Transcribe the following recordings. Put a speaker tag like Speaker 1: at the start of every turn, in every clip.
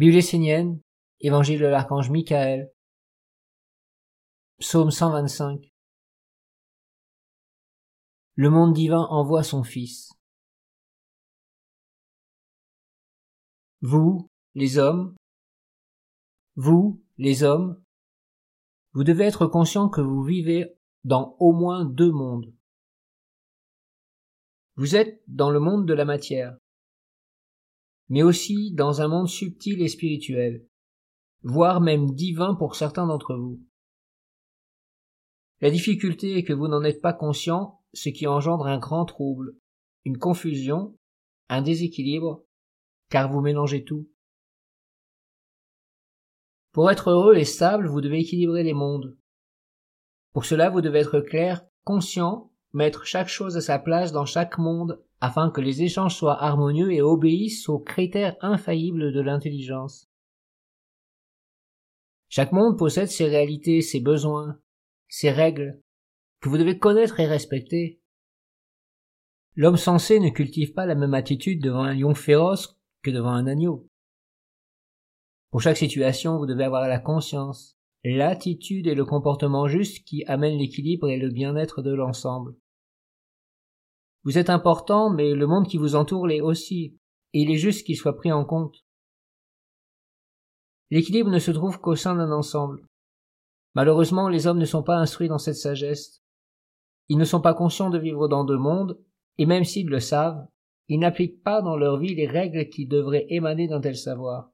Speaker 1: Bible essénienne, Évangile de l'archange Michael, Psaume 125. Le monde divin envoie son Fils. Vous, les hommes, vous, les hommes, vous devez être conscient que vous vivez dans au moins deux mondes. Vous êtes dans le monde de la matière, mais aussi dans un monde subtil et spirituel, voire même divin pour certains d'entre vous. La difficulté est que vous n'en êtes pas conscient, ce qui engendre un grand trouble, une confusion, un déséquilibre, car vous mélangez tout. Pour être heureux et stable, vous devez équilibrer les mondes. Pour cela, vous devez être clair, conscient, mettre chaque chose à sa place dans chaque monde, afin que les échanges soient harmonieux et obéissent aux critères infaillibles de l'intelligence. Chaque monde possède ses réalités, ses besoins, ses règles, que vous devez connaître et respecter. L'homme sensé ne cultive pas la même attitude devant un lion féroce que devant un agneau. Pour chaque situation, vous devez avoir la conscience, l'attitude et le comportement juste qui amènent l'équilibre et le bien-être de l'ensemble. Vous êtes important, mais le monde qui vous entoure l'est aussi, et il est juste qu'il soit pris en compte. L'équilibre ne se trouve qu'au sein d'un ensemble. Malheureusement, les hommes ne sont pas instruits dans cette sagesse. Ils ne sont pas conscients de vivre dans deux mondes, et même s'ils le savent, ils n'appliquent pas dans leur vie les règles qui devraient émaner d'un tel savoir.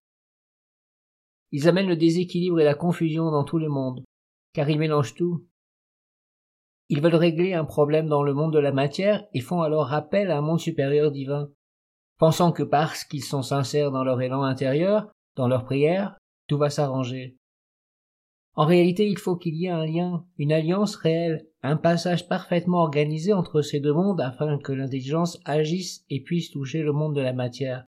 Speaker 1: Ils amènent le déséquilibre et la confusion dans tous les mondes, car ils mélangent tout. Ils veulent régler un problème dans le monde de la matière et font alors appel à un monde supérieur divin, pensant que parce qu'ils sont sincères dans leur élan intérieur, dans leur prière, tout va s'arranger. En réalité, il faut qu'il y ait un lien, une alliance réelle, un passage parfaitement organisé entre ces deux mondes afin que l'intelligence agisse et puisse toucher le monde de la matière.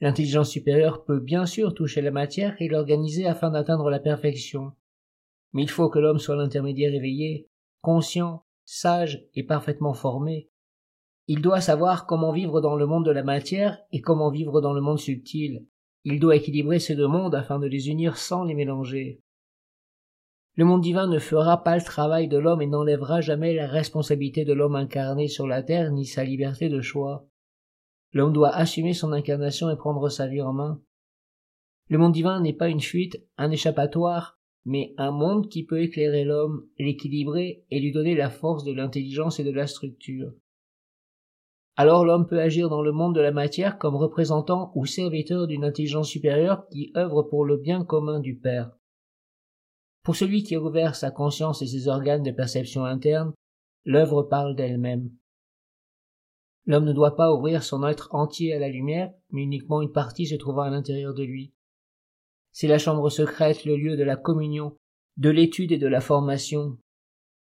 Speaker 1: L'intelligence supérieure peut bien sûr toucher la matière et l'organiser afin d'atteindre la perfection. Mais il faut que l'homme soit l'intermédiaire éveillé, conscient, sage et parfaitement formé. Il doit savoir comment vivre dans le monde de la matière et comment vivre dans le monde subtil. Il doit équilibrer ces deux mondes afin de les unir sans les mélanger. Le monde divin ne fera pas le travail de l'homme et n'enlèvera jamais la responsabilité de l'homme incarné sur la terre ni sa liberté de choix. L'homme doit assumer son incarnation et prendre sa vie en main. Le monde divin n'est pas une fuite, un échappatoire, mais un monde qui peut éclairer l'homme, l'équilibrer et lui donner la force de l'intelligence et de la structure. Alors l'homme peut agir dans le monde de la matière comme représentant ou serviteur d'une intelligence supérieure qui œuvre pour le bien commun du Père. Pour celui qui a ouvert sa conscience et ses organes de perception interne, l'œuvre parle d'elle-même. L'homme ne doit pas ouvrir son être entier à la lumière, mais uniquement une partie se trouvant à l'intérieur de lui. C'est la chambre secrète, le lieu de la communion, de l'étude et de la formation.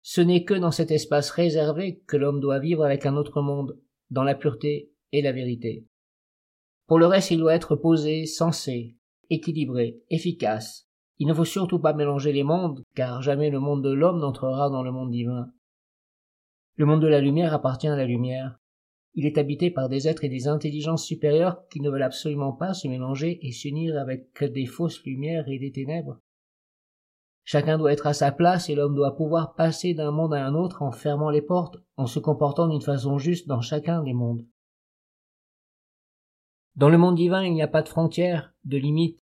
Speaker 1: Ce n'est que dans cet espace réservé que l'homme doit vivre avec un autre monde, dans la pureté et la vérité. Pour le reste, il doit être posé, sensé, équilibré, efficace. Il ne faut surtout pas mélanger les mondes, car jamais le monde de l'homme n'entrera dans le monde divin. Le monde de la lumière appartient à la lumière. Il est habité par des êtres et des intelligences supérieures qui ne veulent absolument pas se mélanger et s'unir avec des fausses lumières et des ténèbres. Chacun doit être à sa place et l'homme doit pouvoir passer d'un monde à un autre en fermant les portes, en se comportant d'une façon juste dans chacun des mondes. Dans le monde divin, il n'y a pas de frontières, de limites,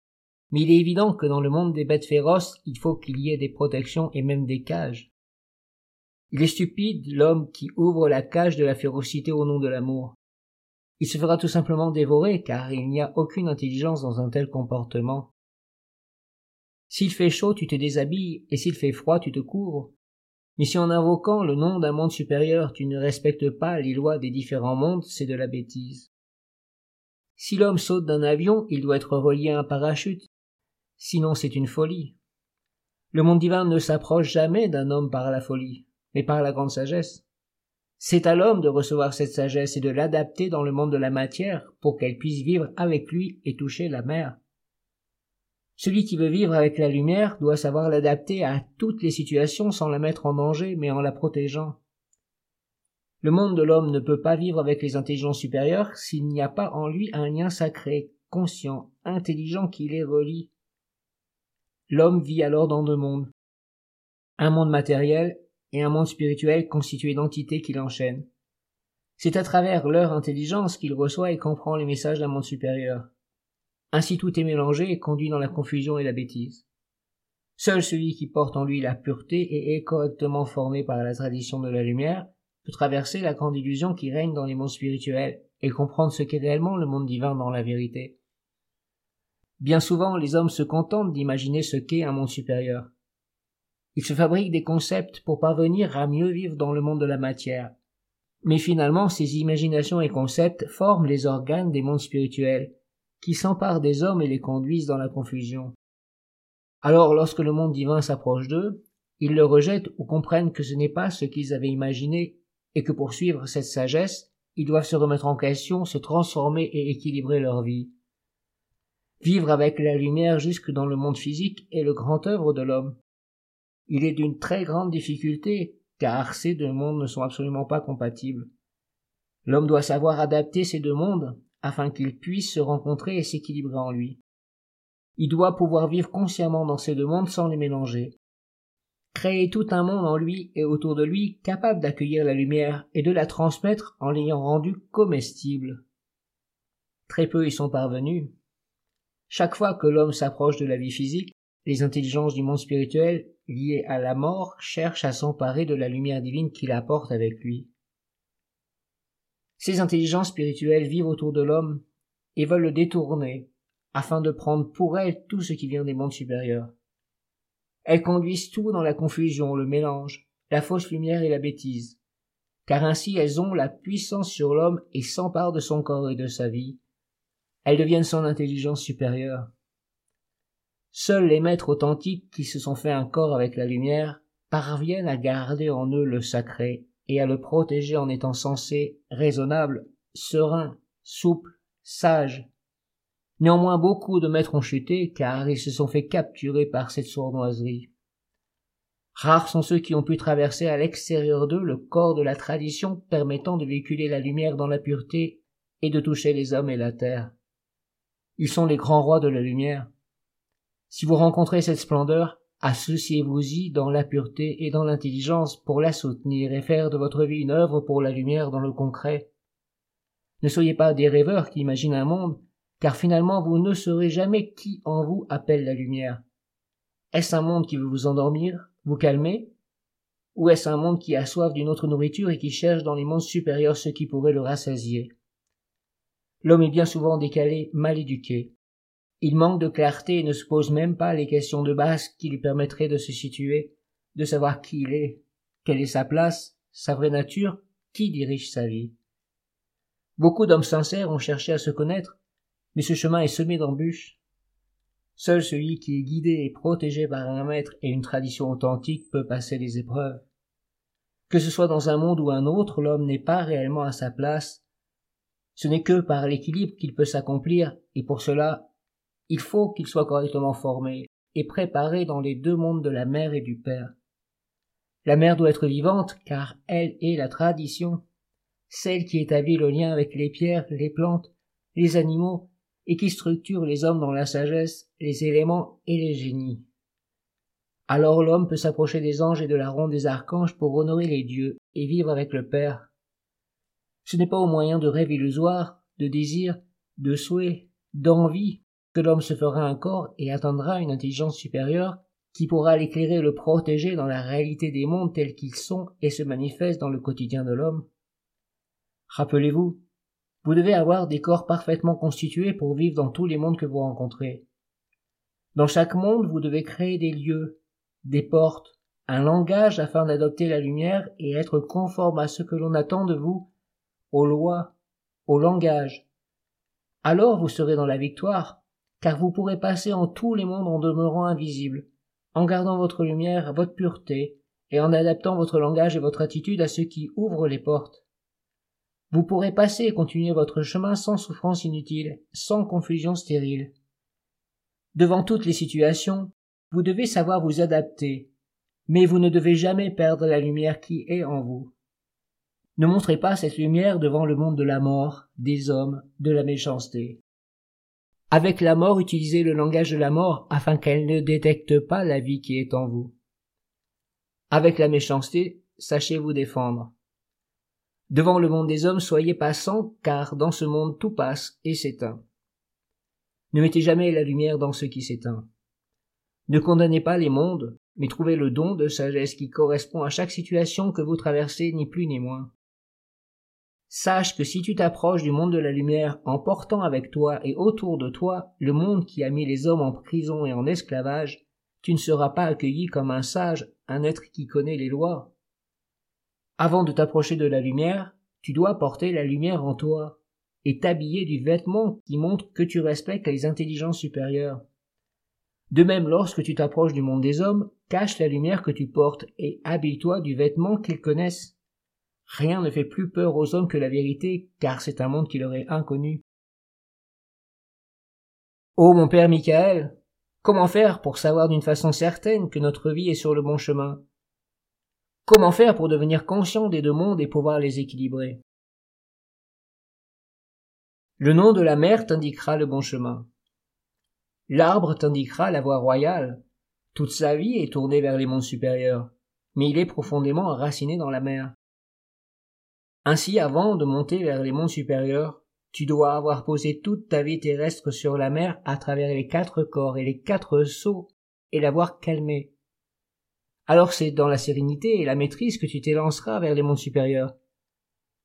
Speaker 1: mais il est évident que dans le monde des bêtes féroces, il faut qu'il y ait des protections et même des cages. Il est stupide, l'homme qui ouvre la cage de la férocité au nom de l'amour. Il se fera tout simplement dévorer, car il n'y a aucune intelligence dans un tel comportement. S'il fait chaud, tu te déshabilles, et s'il fait froid, tu te couvres. Mais si en invoquant le nom d'un monde supérieur, tu ne respectes pas les lois des différents mondes, c'est de la bêtise. Si l'homme saute d'un avion, il doit être relié à un parachute. Sinon, c'est une folie. Le monde divin ne s'approche jamais d'un homme par la folie mais par la grande sagesse. C'est à l'homme de recevoir cette sagesse et de l'adapter dans le monde de la matière pour qu'elle puisse vivre avec lui et toucher la mer. Celui qui veut vivre avec la lumière doit savoir l'adapter à toutes les situations sans la mettre en danger mais en la protégeant. Le monde de l'homme ne peut pas vivre avec les intelligences supérieures s'il n'y a pas en lui un lien sacré, conscient, intelligent qui les relie. L'homme vit alors dans deux mondes. Un monde matériel et un monde spirituel constitué d'entités qui l'enchaînent. C'est à travers leur intelligence qu'il reçoit et comprend les messages d'un monde supérieur. Ainsi tout est mélangé et conduit dans la confusion et la bêtise. Seul celui qui porte en lui la pureté et est correctement formé par la tradition de la lumière peut traverser la grande illusion qui règne dans les mondes spirituels et comprendre ce qu'est réellement le monde divin dans la vérité. Bien souvent, les hommes se contentent d'imaginer ce qu'est un monde supérieur. Ils se fabriquent des concepts pour parvenir à mieux vivre dans le monde de la matière. Mais finalement, ces imaginations et concepts forment les organes des mondes spirituels, qui s'emparent des hommes et les conduisent dans la confusion. Alors, lorsque le monde divin s'approche d'eux, ils le rejettent ou comprennent que ce n'est pas ce qu'ils avaient imaginé et que pour suivre cette sagesse, ils doivent se remettre en question, se transformer et équilibrer leur vie. Vivre avec la lumière jusque dans le monde physique est le grand œuvre de l'homme. Il est d'une très grande difficulté, car ces deux mondes ne sont absolument pas compatibles. L'homme doit savoir adapter ces deux mondes afin qu'ils puissent se rencontrer et s'équilibrer en lui. Il doit pouvoir vivre consciemment dans ces deux mondes sans les mélanger créer tout un monde en lui et autour de lui capable d'accueillir la lumière et de la transmettre en l'ayant rendue comestible. Très peu y sont parvenus. Chaque fois que l'homme s'approche de la vie physique, les intelligences du monde spirituel liées à la mort cherchent à s'emparer de la lumière divine qu'il apporte avec lui. Ces intelligences spirituelles vivent autour de l'homme et veulent le détourner afin de prendre pour elles tout ce qui vient des mondes supérieurs. Elles conduisent tout dans la confusion, le mélange, la fausse lumière et la bêtise. Car ainsi elles ont la puissance sur l'homme et s'emparent de son corps et de sa vie. Elles deviennent son intelligence supérieure. Seuls les maîtres authentiques qui se sont fait un corps avec la lumière parviennent à garder en eux le sacré et à le protéger en étant sensé, raisonnable, serein, souple, sage, Néanmoins beaucoup de maîtres ont chuté, car ils se sont fait capturer par cette sournoiserie. Rares sont ceux qui ont pu traverser à l'extérieur d'eux le corps de la tradition permettant de véhiculer la lumière dans la pureté et de toucher les hommes et la terre. Ils sont les grands rois de la lumière. Si vous rencontrez cette splendeur, associez-vous-y dans la pureté et dans l'intelligence pour la soutenir et faire de votre vie une œuvre pour la lumière dans le concret. Ne soyez pas des rêveurs qui imaginent un monde, car finalement vous ne saurez jamais qui en vous appelle la lumière. Est-ce un monde qui veut vous endormir, vous calmer, ou est-ce un monde qui a soif d'une autre nourriture et qui cherche dans les mondes supérieurs ce qui pourrait le rassasier? L'homme est bien souvent décalé, mal éduqué. Il manque de clarté et ne se pose même pas les questions de base qui lui permettraient de se situer, de savoir qui il est, quelle est sa place, sa vraie nature, qui dirige sa vie. Beaucoup d'hommes sincères ont cherché à se connaître, mais ce chemin est semé d'embûches. Seul celui qui est guidé et protégé par un maître et une tradition authentique peut passer les épreuves. Que ce soit dans un monde ou un autre, l'homme n'est pas réellement à sa place. Ce n'est que par l'équilibre qu'il peut s'accomplir, et pour cela, il faut qu'il soit correctement formé et préparé dans les deux mondes de la mère et du père. La mère doit être vivante, car elle est la tradition, celle qui établit le lien avec les pierres, les plantes, les animaux et qui structure les hommes dans la sagesse, les éléments et les génies. Alors l'homme peut s'approcher des anges et de la ronde des archanges pour honorer les dieux et vivre avec le Père. Ce n'est pas au moyen de rêves illusoires, de désirs, de souhaits, d'envie que l'homme se fera un corps et atteindra une intelligence supérieure qui pourra l'éclairer et le protéger dans la réalité des mondes tels qu'ils sont et se manifestent dans le quotidien de l'homme. Rappelez-vous, vous devez avoir des corps parfaitement constitués pour vivre dans tous les mondes que vous rencontrez. Dans chaque monde, vous devez créer des lieux, des portes, un langage afin d'adopter la lumière et être conforme à ce que l'on attend de vous, aux lois, au langage. Alors vous serez dans la victoire, car vous pourrez passer en tous les mondes en demeurant invisible, en gardant votre lumière, votre pureté, et en adaptant votre langage et votre attitude à ce qui ouvre les portes. Vous pourrez passer et continuer votre chemin sans souffrance inutile, sans confusion stérile. Devant toutes les situations, vous devez savoir vous adapter, mais vous ne devez jamais perdre la lumière qui est en vous. Ne montrez pas cette lumière devant le monde de la mort, des hommes, de la méchanceté. Avec la mort, utilisez le langage de la mort afin qu'elle ne détecte pas la vie qui est en vous. Avec la méchanceté, sachez vous défendre. Devant le monde des hommes, soyez passants, car dans ce monde tout passe et s'éteint. Ne mettez jamais la lumière dans ce qui s'éteint. Ne condamnez pas les mondes, mais trouvez le don de sagesse qui correspond à chaque situation que vous traversez, ni plus ni moins. Sache que si tu t'approches du monde de la lumière en portant avec toi et autour de toi le monde qui a mis les hommes en prison et en esclavage, tu ne seras pas accueilli comme un sage, un être qui connaît les lois. Avant de t'approcher de la lumière, tu dois porter la lumière en toi et t'habiller du vêtement qui montre que tu respectes les intelligences supérieures. De même, lorsque tu t'approches du monde des hommes, cache la lumière que tu portes et habille-toi du vêtement qu'ils connaissent. Rien ne fait plus peur aux hommes que la vérité, car c'est un monde qui leur est inconnu. Ô mon père Michael, comment faire pour savoir d'une façon certaine que notre vie est sur le bon chemin? Comment faire pour devenir conscient des deux mondes et pouvoir les équilibrer? Le nom de la mer t'indiquera le bon chemin. L'arbre t'indiquera la voie royale. Toute sa vie est tournée vers les mondes supérieurs, mais il est profondément enraciné dans la mer. Ainsi, avant de monter vers les mondes supérieurs, tu dois avoir posé toute ta vie terrestre sur la mer à travers les quatre corps et les quatre sauts et l'avoir calmée. Alors c'est dans la sérénité et la maîtrise que tu t'élanceras vers les mondes supérieurs.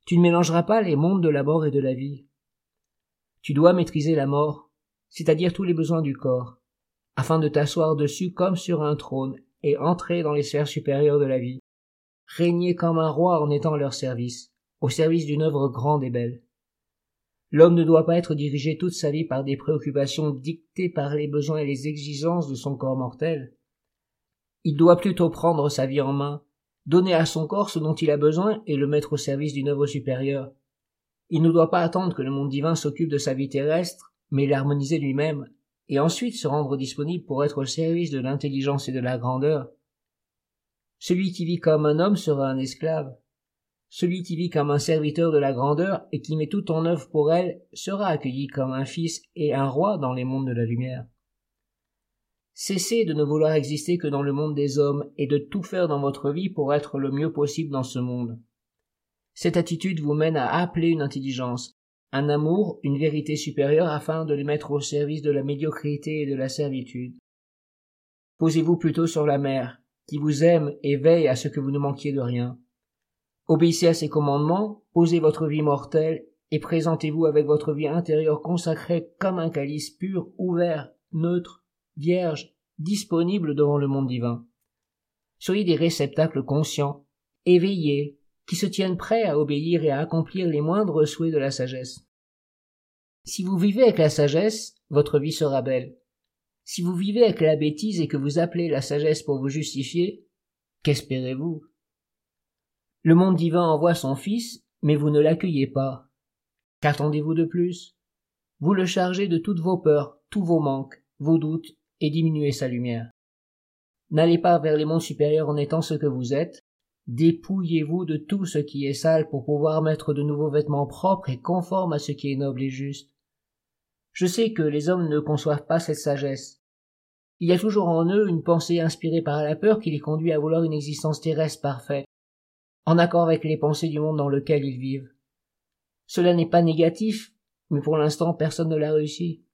Speaker 1: Tu ne mélangeras pas les mondes de la mort et de la vie. Tu dois maîtriser la mort, c'est-à-dire tous les besoins du corps, afin de t'asseoir dessus comme sur un trône et entrer dans les sphères supérieures de la vie, régner comme un roi en étant à leur service, au service d'une œuvre grande et belle. L'homme ne doit pas être dirigé toute sa vie par des préoccupations dictées par les besoins et les exigences de son corps mortel. Il doit plutôt prendre sa vie en main, donner à son corps ce dont il a besoin et le mettre au service d'une œuvre supérieure. Il ne doit pas attendre que le monde divin s'occupe de sa vie terrestre mais l'harmoniser lui-même, et ensuite se rendre disponible pour être au service de l'intelligence et de la grandeur. Celui qui vit comme un homme sera un esclave. Celui qui vit comme un serviteur de la grandeur et qui met tout en œuvre pour elle sera accueilli comme un fils et un roi dans les mondes de la lumière. Cessez de ne vouloir exister que dans le monde des hommes et de tout faire dans votre vie pour être le mieux possible dans ce monde. Cette attitude vous mène à appeler une intelligence, un amour, une vérité supérieure afin de les mettre au service de la médiocrité et de la servitude. Posez-vous plutôt sur la mère, qui vous aime et veille à ce que vous ne manquiez de rien. Obéissez à ses commandements, posez votre vie mortelle et présentez-vous avec votre vie intérieure consacrée comme un calice pur, ouvert, neutre, vierge, disponible devant le monde divin. Soyez des réceptacles conscients, éveillés, qui se tiennent prêts à obéir et à accomplir les moindres souhaits de la sagesse. Si vous vivez avec la sagesse, votre vie sera belle. Si vous vivez avec la bêtise et que vous appelez la sagesse pour vous justifier, qu'espérez-vous? Le monde divin envoie son Fils, mais vous ne l'accueillez pas. Qu'attendez-vous de plus? Vous le chargez de toutes vos peurs, tous vos manques, vos doutes, et diminuez sa lumière. N'allez pas vers les mondes supérieurs en étant ce que vous êtes, Dépouillez-vous de tout ce qui est sale pour pouvoir mettre de nouveaux vêtements propres et conformes à ce qui est noble et juste. Je sais que les hommes ne conçoivent pas cette sagesse. Il y a toujours en eux une pensée inspirée par la peur qui les conduit à vouloir une existence terrestre parfaite, en accord avec les pensées du monde dans lequel ils vivent. Cela n'est pas négatif, mais pour l'instant personne ne l'a réussi.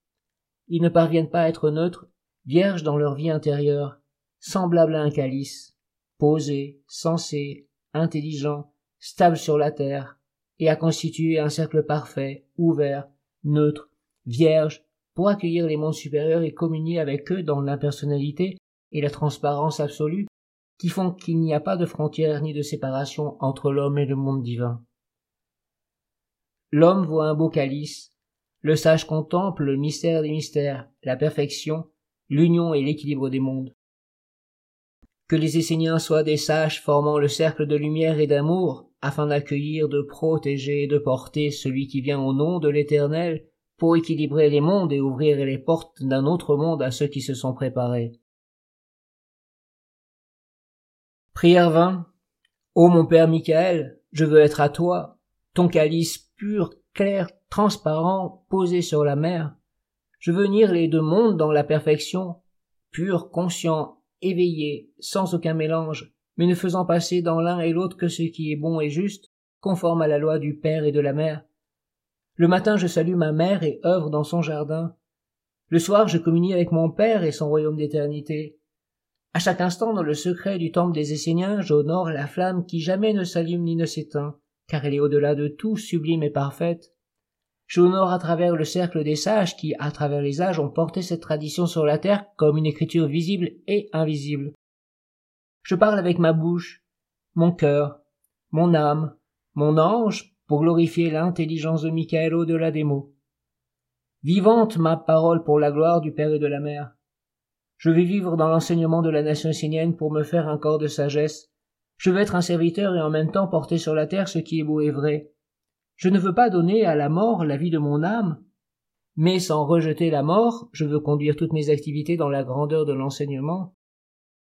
Speaker 1: Ils ne parviennent pas à être neutres, vierges dans leur vie intérieure, semblables à un calice posé, sensé, intelligent, stable sur la terre, et à constituer un cercle parfait, ouvert, neutre, vierge, pour accueillir les mondes supérieurs et communier avec eux dans l'impersonnalité et la transparence absolue, qui font qu'il n'y a pas de frontière ni de séparation entre l'homme et le monde divin. L'homme voit un beau calice, le sage contemple le mystère des mystères, la perfection, l'union et l'équilibre des mondes. Que les Esséniens soient des sages formant le cercle de lumière et d'amour, afin d'accueillir, de protéger et de porter celui qui vient au nom de l'Éternel, pour équilibrer les mondes et ouvrir les portes d'un autre monde à ceux qui se sont préparés. Prière 20. Ô mon Père Michael, je veux être à toi, ton calice pur, clair, transparent, posé sur la mer. Je veux unir les deux mondes dans la perfection, pur, conscient, éveillé, sans aucun mélange, mais ne faisant passer dans l'un et l'autre que ce qui est bon et juste, conforme à la loi du Père et de la Mère. Le matin je salue ma mère et œuvre dans son jardin. Le soir je communie avec mon Père et son royaume d'éternité. À chaque instant dans le secret du temple des Esséniens j'honore la flamme qui jamais ne s'allume ni ne s'éteint, car elle est au-delà de tout sublime et parfaite. J'honore à travers le cercle des sages qui, à travers les âges, ont porté cette tradition sur la terre comme une écriture visible et invisible. Je parle avec ma bouche, mon cœur, mon âme, mon ange, pour glorifier l'intelligence de Michael au-delà des mots. Vivante ma parole pour la gloire du Père et de la Mère. Je vais vivre dans l'enseignement de la nation essénienne pour me faire un corps de sagesse. Je veux être un serviteur et en même temps porter sur la terre ce qui est beau et vrai. Je ne veux pas donner à la mort la vie de mon âme, mais sans rejeter la mort, je veux conduire toutes mes activités dans la grandeur de l'enseignement.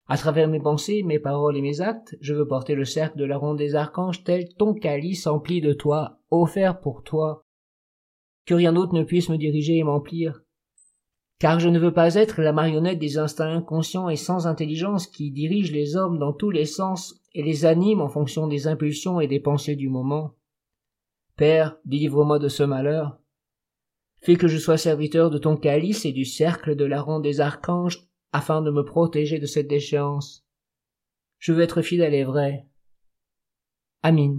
Speaker 1: À travers mes pensées, mes paroles et mes actes, je veux porter le cercle de la ronde des archanges tel ton calice empli de toi, offert pour toi. Que rien d'autre ne puisse me diriger et m'emplir. Car je ne veux pas être la marionnette des instincts inconscients et sans intelligence qui dirigent les hommes dans tous les sens et les animent en fonction des impulsions et des pensées du moment. Père, délivre-moi de ce malheur. Fais que je sois serviteur de ton calice et du cercle de la ronde des archanges, afin de me protéger de cette déchéance. Je veux être fidèle et vrai. Amin.